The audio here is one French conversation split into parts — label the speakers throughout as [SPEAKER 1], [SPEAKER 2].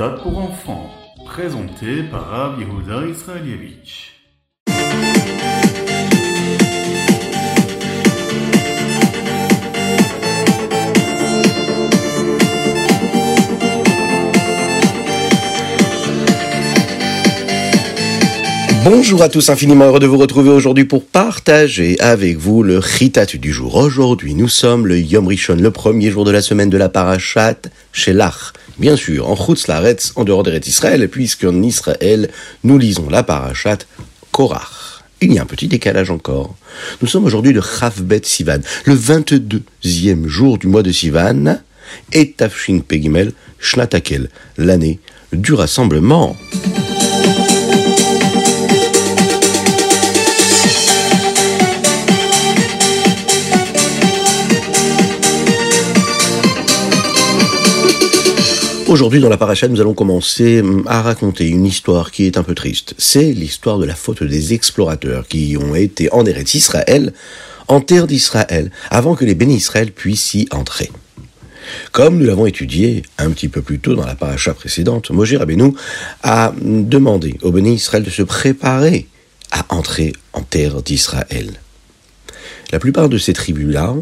[SPEAKER 1] Ritat pour enfants, présenté par Rav Israelievich.
[SPEAKER 2] Bonjour à tous, infiniment heureux de vous retrouver aujourd'hui pour partager avec vous le Ritat du jour. Aujourd'hui, nous sommes le Yom Rishon, le premier jour de la semaine de la Parashat Shelach. Bien sûr, en Chutz Laretz, en dehors d'Eretz Israël, puisqu'en Israël, nous lisons la Parashat Korach. Il y a un petit décalage encore. Nous sommes aujourd'hui le Chavbet Sivan, le 22e jour du mois de Sivan, et Tafshin Pegimel Shnatakel, l'année du rassemblement. Aujourd'hui, dans la paracha, nous allons commencer hum, à raconter une histoire qui est un peu triste. C'est l'histoire de la faute des explorateurs qui ont été en Eretz Israël, en terre d'Israël, avant que les bénis Israël puissent y entrer. Comme nous l'avons étudié un petit peu plus tôt dans la paracha précédente, Moshe Rabbeinu a demandé aux bénis Israël de se préparer à entrer en terre d'Israël. La plupart de ces tribus-là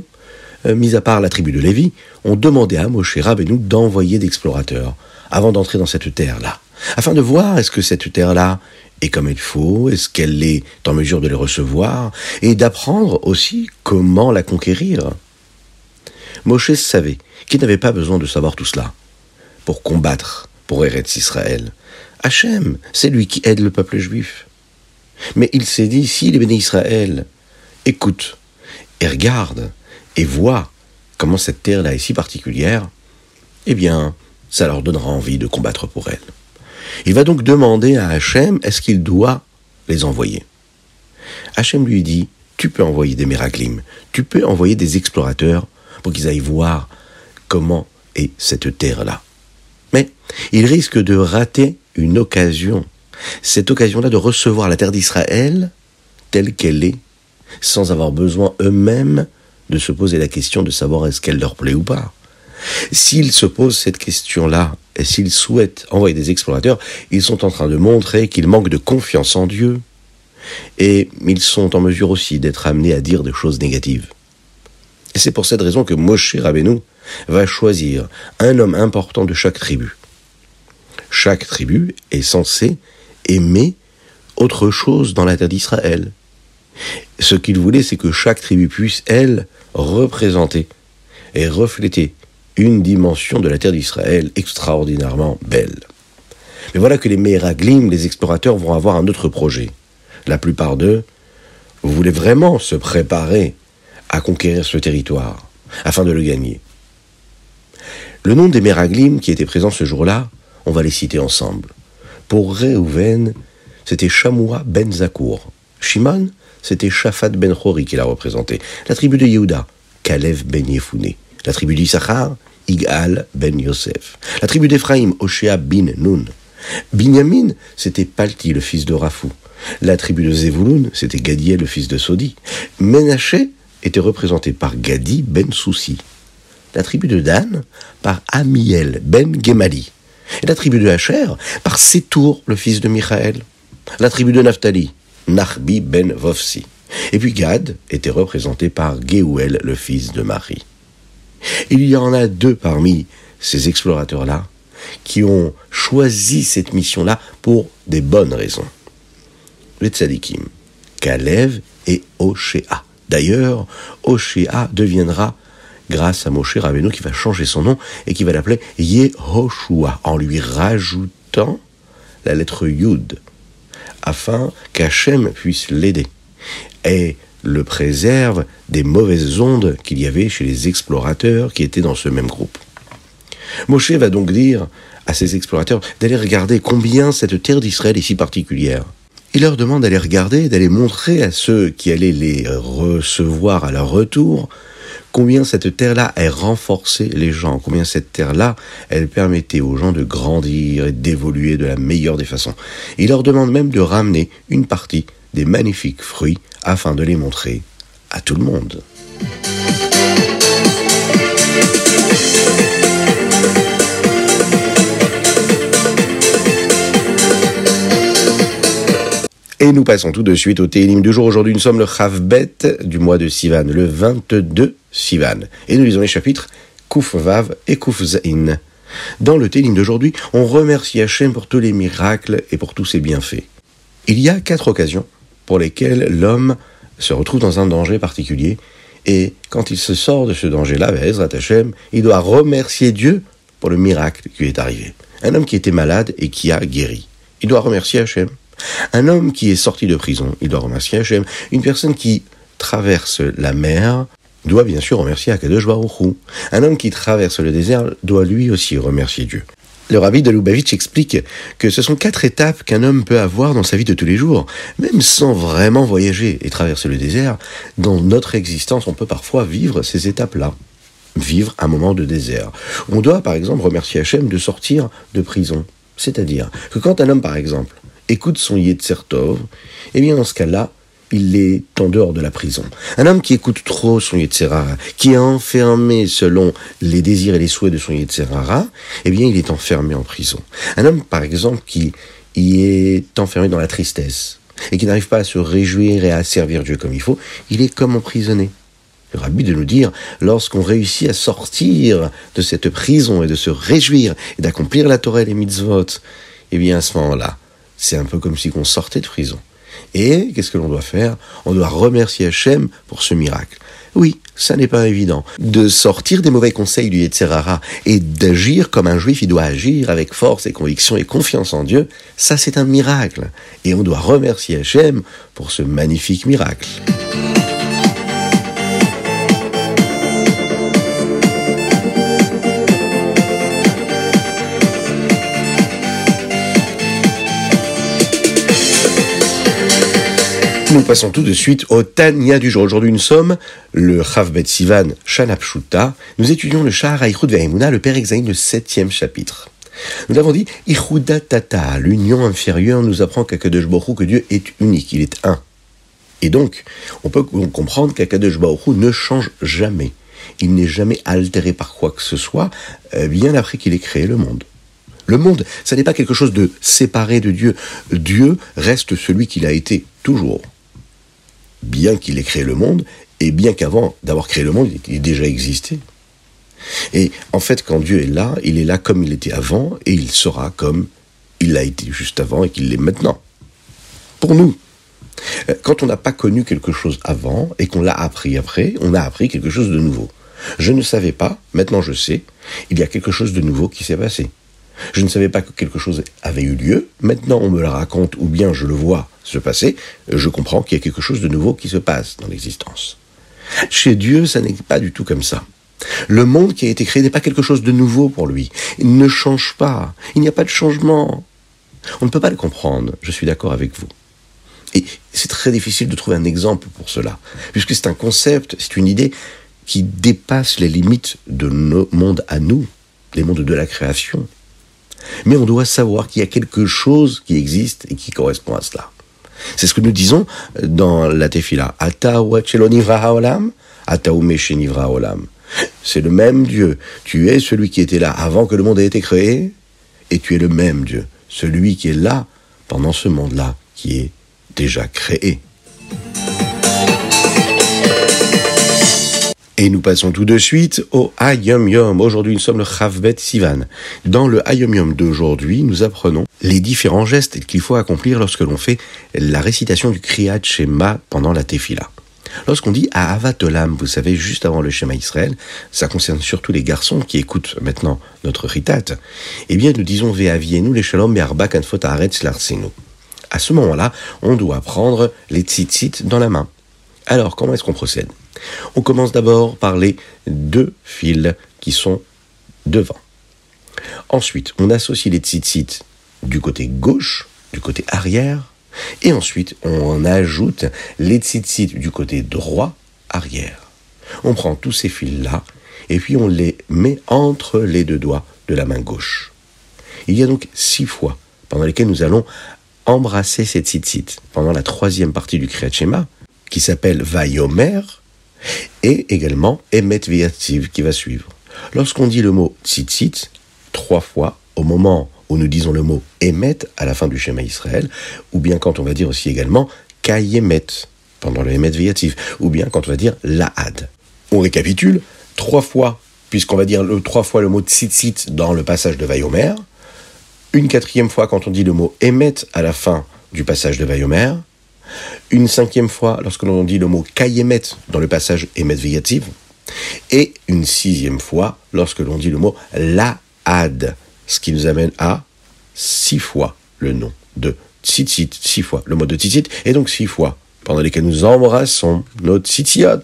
[SPEAKER 2] mis à part la tribu de Lévi, ont demandé à Moshe Rabbeinu d'envoyer d'explorateurs avant d'entrer dans cette terre-là, afin de voir est-ce que cette terre-là est comme il faut, est-ce qu'elle est en mesure de les recevoir, et d'apprendre aussi comment la conquérir. Moshe savait qu'il n'avait pas besoin de savoir tout cela pour combattre pour Eretz Israël. Hachem, c'est lui qui aide le peuple juif. Mais il s'est dit, si les bénis Israël écoutent et regardent et voient comment cette terre-là est si particulière, eh bien, ça leur donnera envie de combattre pour elle. Il va donc demander à Hachem est-ce qu'il doit les envoyer? Hachem lui dit tu peux envoyer des miraclim, tu peux envoyer des explorateurs pour qu'ils aillent voir comment est cette terre-là. Mais il risque de rater une occasion, cette occasion-là de recevoir la terre d'Israël telle qu'elle est, sans avoir besoin eux-mêmes de se poser la question de savoir est-ce qu'elle leur plaît ou pas. S'ils se posent cette question-là, et s'ils souhaitent envoyer des explorateurs, ils sont en train de montrer qu'ils manquent de confiance en Dieu. Et ils sont en mesure aussi d'être amenés à dire des choses négatives. Et c'est pour cette raison que Moshe Rabbeinu va choisir un homme important de chaque tribu. Chaque tribu est censée aimer autre chose dans la terre d'Israël. Ce qu'il voulait, c'est que chaque tribu puisse, elle, représenter et refléter une dimension de la terre d'Israël extraordinairement belle. Mais voilà que les Meraglim, les explorateurs, vont avoir un autre projet. La plupart d'eux voulaient vraiment se préparer à conquérir ce territoire, afin de le gagner. Le nom des Meraglim qui étaient présents ce jour-là, on va les citer ensemble. Pour Réhouven, c'était Shamoua ben Zakour. Shimon, c'était Shafat ben Chori qui l'a représenté. La tribu de Yehuda, Kalev ben Yefouné. La tribu d'Issachar, Igal ben Yosef. La tribu d'Ephraïm, Oshea bin Nun. Binyamin, c'était Palti, le fils de Rafou. La tribu de Zevulun, c'était Gadiel, le fils de Sodi. Menaché était représenté par Gadi ben Soussi. La tribu de Dan, par Amiel ben Gemali. Et la tribu de Hacher, par Sétour, le fils de Michaël. La tribu de Naphtali, Narbi ben Vofsi. Et puis Gad était représenté par Geouel, le fils de Marie. Il y en a deux parmi ces explorateurs-là qui ont choisi cette mission-là pour des bonnes raisons. Les tzadikim, Kalev et Oshéa. D'ailleurs, Oshéa deviendra, grâce à Moshe Rabbeinu, qui va changer son nom et qui va l'appeler Yehoshua, en lui rajoutant la lettre Yud afin qu'Hachem puisse l'aider et le préserve des mauvaises ondes qu'il y avait chez les explorateurs qui étaient dans ce même groupe. Moshe va donc dire à ces explorateurs d'aller regarder combien cette terre d'Israël est si particulière. Il leur demande d'aller regarder, d'aller montrer à ceux qui allaient les recevoir à leur retour combien cette terre-là, elle renforçait les gens, combien cette terre-là, elle permettait aux gens de grandir et d'évoluer de la meilleure des façons. Il leur demande même de ramener une partie des magnifiques fruits afin de les montrer à tout le monde. Et nous passons tout de suite au Télim du jour. Aujourd'hui, nous sommes le Chavbet du mois de Sivan, le 22 Sivan. Et nous lisons les chapitres Kouf Vav et Kouf Zain. Dans le Télim d'aujourd'hui, on remercie Hachem pour tous les miracles et pour tous ses bienfaits. Il y a quatre occasions pour lesquelles l'homme se retrouve dans un danger particulier. Et quand il se sort de ce danger-là, Hachem, il doit remercier Dieu pour le miracle qui lui est arrivé. Un homme qui était malade et qui a guéri. Il doit remercier Hachem. Un homme qui est sorti de prison, il doit remercier Hachem. Une personne qui traverse la mer doit bien sûr remercier Akadosh Un homme qui traverse le désert doit lui aussi remercier Dieu. Le rabbi de Lubavitch explique que ce sont quatre étapes qu'un homme peut avoir dans sa vie de tous les jours, même sans vraiment voyager et traverser le désert. Dans notre existence, on peut parfois vivre ces étapes-là. Vivre un moment de désert. On doit, par exemple, remercier Hachem de sortir de prison. C'est-à-dire que quand un homme, par exemple, écoute son Yetzertov, eh bien dans ce cas-là, il est en dehors de la prison. Un homme qui écoute trop son Yetzerara, qui est enfermé selon les désirs et les souhaits de son Yetzerara, eh bien il est enfermé en prison. Un homme, par exemple, qui y est enfermé dans la tristesse, et qui n'arrive pas à se réjouir et à servir Dieu comme il faut, il est comme emprisonné. Le rabbi de nous dire, lorsqu'on réussit à sortir de cette prison et de se réjouir et d'accomplir la Torah et les mitzvot, eh bien à ce moment-là, c'est un peu comme si on sortait de prison. Et qu'est-ce que l'on doit faire? On doit remercier Hachem pour ce miracle. Oui, ça n'est pas évident. De sortir des mauvais conseils du Yetzerara et d'agir comme un juif, il doit agir avec force et conviction et confiance en Dieu, ça c'est un miracle. Et on doit remercier Hachem pour ce magnifique miracle. Nous passons tout de suite au Tania du jour. Aujourd'hui, nous sommes le Chavbet Sivan Shanapshuta. Nous étudions le Shahar Aïchud Ve'emuna, le Père Exaïn, le septième chapitre. Nous l'avons dit, Ichuda Tata, l'union inférieure, nous apprend qu'Akadosh que Dieu est unique, il est un. Et donc, on peut comprendre qu'Akadosh ne change jamais. Il n'est jamais altéré par quoi que ce soit, euh, bien après qu'il ait créé le monde. Le monde, ça n'est pas quelque chose de séparé de Dieu. Dieu reste celui qu'il a été toujours bien qu'il ait créé le monde, et bien qu'avant d'avoir créé le monde, il ait déjà existé. Et en fait, quand Dieu est là, il est là comme il était avant, et il sera comme il a été juste avant et qu'il l'est maintenant. Pour nous, euh, quand on n'a pas connu quelque chose avant et qu'on l'a appris après, on a appris quelque chose de nouveau. Je ne savais pas, maintenant je sais, il y a quelque chose de nouveau qui s'est passé. Je ne savais pas que quelque chose avait eu lieu, maintenant on me le raconte ou bien je le vois se passer, je comprends qu'il y a quelque chose de nouveau qui se passe dans l'existence. Chez Dieu, ça n'est pas du tout comme ça. Le monde qui a été créé n'est pas quelque chose de nouveau pour lui. Il ne change pas. Il n'y a pas de changement. On ne peut pas le comprendre. Je suis d'accord avec vous. Et c'est très difficile de trouver un exemple pour cela, puisque c'est un concept, c'est une idée qui dépasse les limites de nos mondes à nous, les mondes de la création. Mais on doit savoir qu'il y a quelque chose qui existe et qui correspond à cela. C'est ce que nous disons dans la tefila. C'est le même Dieu. Tu es celui qui était là avant que le monde ait été créé, et tu es le même Dieu, celui qui est là pendant ce monde-là qui est déjà créé. Et nous passons tout de suite au Ayom Yom. Aujourd'hui, nous sommes le Chavbet Sivan. Dans le Ayom Yom d'aujourd'hui, nous apprenons les différents gestes qu'il faut accomplir lorsque l'on fait la récitation du Kriyat Shema pendant la Tefila. Lorsqu'on dit Olam, vous savez, juste avant le Shema Israël, ça concerne surtout les garçons qui écoutent maintenant notre Ritat, eh bien, nous disons Ve'avienu les Shalom Be'arba Kanfot Haaretz Larsenu. À ce moment-là, on doit prendre les tzitzit dans la main. Alors, comment est-ce qu'on procède? On commence d'abord par les deux fils qui sont devant. Ensuite, on associe les tzitzit du côté gauche, du côté arrière, et ensuite on ajoute les tzitzit du côté droit, arrière. On prend tous ces fils-là, et puis on les met entre les deux doigts de la main gauche. Il y a donc six fois pendant lesquelles nous allons embrasser ces tzitzit pendant la troisième partie du Kriyat Shema, qui s'appelle Vayomer, et également Emet Viativ qui va suivre. Lorsqu'on dit le mot tzitzit trois fois, au moment où nous disons le mot Emet à la fin du schéma Israël, ou bien quand on va dire aussi également Kayemet pendant le Emet Viatif, ou bien quand on va dire Laad. On récapitule trois fois, puisqu'on va dire le, trois fois le mot Tzitzit dans le passage de Vayomer, une quatrième fois quand on dit le mot Emet à la fin du passage de Vayomer, une cinquième fois lorsque l'on dit le mot Kayemet dans le passage Emet Viativ, et une sixième fois lorsque l'on dit le mot Laad, ce qui nous amène à six fois le nom de Tzitzit, six fois le mot de Tzitzit, et donc six fois pendant lesquelles nous embrassons nos tzitziot.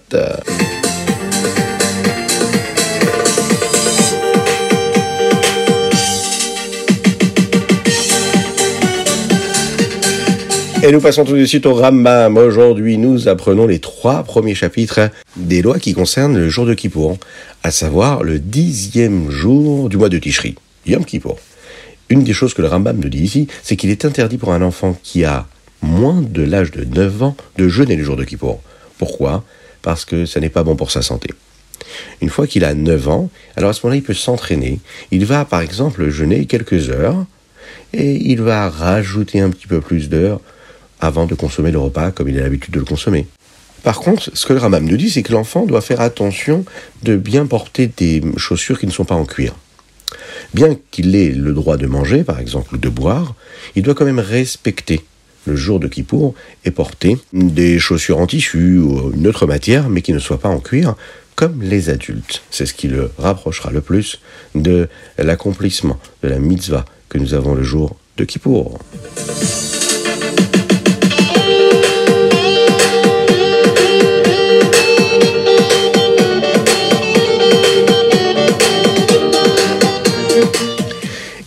[SPEAKER 2] Et nous passons tout de suite au Rambam. Aujourd'hui, nous apprenons les trois premiers chapitres des lois qui concernent le jour de Kippour, à savoir le dixième jour du mois de Tishri, Yom Kippour. Une des choses que le Rambam nous dit ici, c'est qu'il est interdit pour un enfant qui a moins de l'âge de 9 ans de jeûner le jour de Kippour. Pourquoi? Parce que ça n'est pas bon pour sa santé. Une fois qu'il a 9 ans, alors à ce moment-là, il peut s'entraîner. Il va, par exemple, jeûner quelques heures et il va rajouter un petit peu plus d'heures avant de consommer le repas comme il a l'habitude de le consommer. Par contre, ce que le Ramam nous dit, c'est que l'enfant doit faire attention de bien porter des chaussures qui ne sont pas en cuir. Bien qu'il ait le droit de manger, par exemple, ou de boire, il doit quand même respecter le jour de Kippour et porter des chaussures en tissu ou une autre matière, mais qui ne soient pas en cuir, comme les adultes. C'est ce qui le rapprochera le plus de l'accomplissement de la mitzvah que nous avons le jour de Kippour.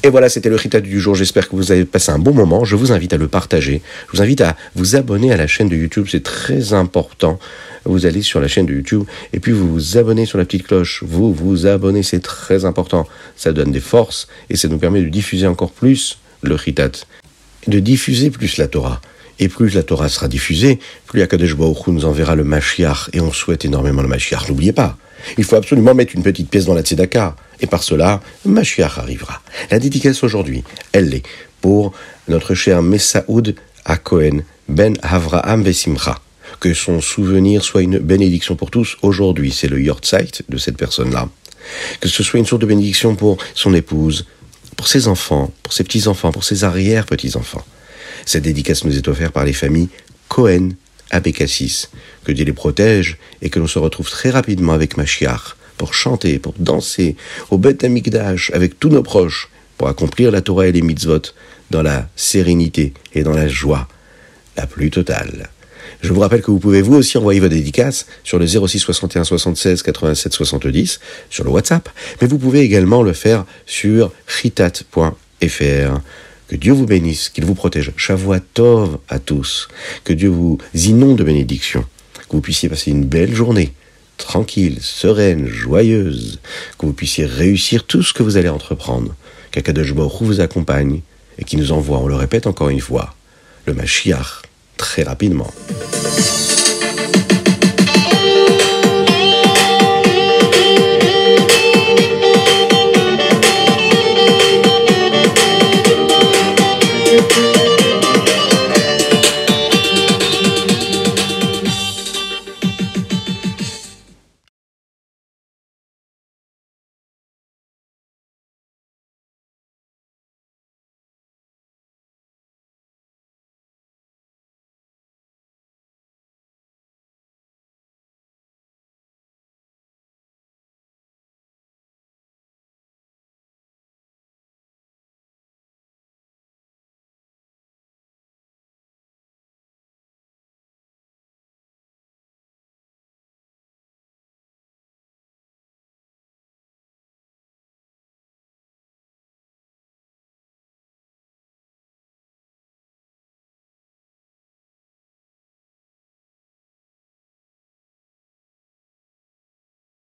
[SPEAKER 2] Et voilà, c'était le Rita du jour. J'espère que vous avez passé un bon moment. Je vous invite à le partager. Je vous invite à vous abonner à la chaîne de YouTube. C'est très important. Vous allez sur la chaîne de YouTube et puis vous vous abonnez sur la petite cloche. Vous vous abonnez, c'est très important. Ça donne des forces et ça nous permet de diffuser encore plus le Ritat. De diffuser plus la Torah. Et plus la Torah sera diffusée, plus Akadosh Baruch nous enverra le Mashiach. Et on souhaite énormément le Mashiach. N'oubliez pas, il faut absolument mettre une petite pièce dans la Tzedaka. Et par cela, Mashiach arrivera. La dédicace aujourd'hui, elle est pour notre cher Messaoud à Cohen, Ben Avraham Vesimcha. Que son souvenir soit une bénédiction pour tous. Aujourd'hui, c'est le Yortzeit de cette personne-là. Que ce soit une source de bénédiction pour son épouse, pour ses enfants, pour ses petits-enfants, pour ses arrière-petits-enfants. Cette dédicace nous est offerte par les familles Cohen à Bécassis. Que Dieu les protège et que l'on se retrouve très rapidement avec Machiach pour chanter, pour danser au Beth Amikdash avec tous nos proches, pour accomplir la Torah et les mitzvot dans la sérénité et dans la joie la plus totale. Je vous rappelle que vous pouvez vous aussi envoyer vos dédicaces sur le 06 61 76 87 70 sur le WhatsApp, mais vous pouvez également le faire sur chitat.fr. Que Dieu vous bénisse, qu'il vous protège. Tov à tous. Que Dieu vous inonde de bénédictions. Que vous puissiez passer une belle journée, tranquille, sereine, joyeuse. Que vous puissiez réussir tout ce que vous allez entreprendre. Qu'Akadosh Baruch vous accompagne et qui nous envoie, on le répète encore une fois, le Mashiach très rapidement.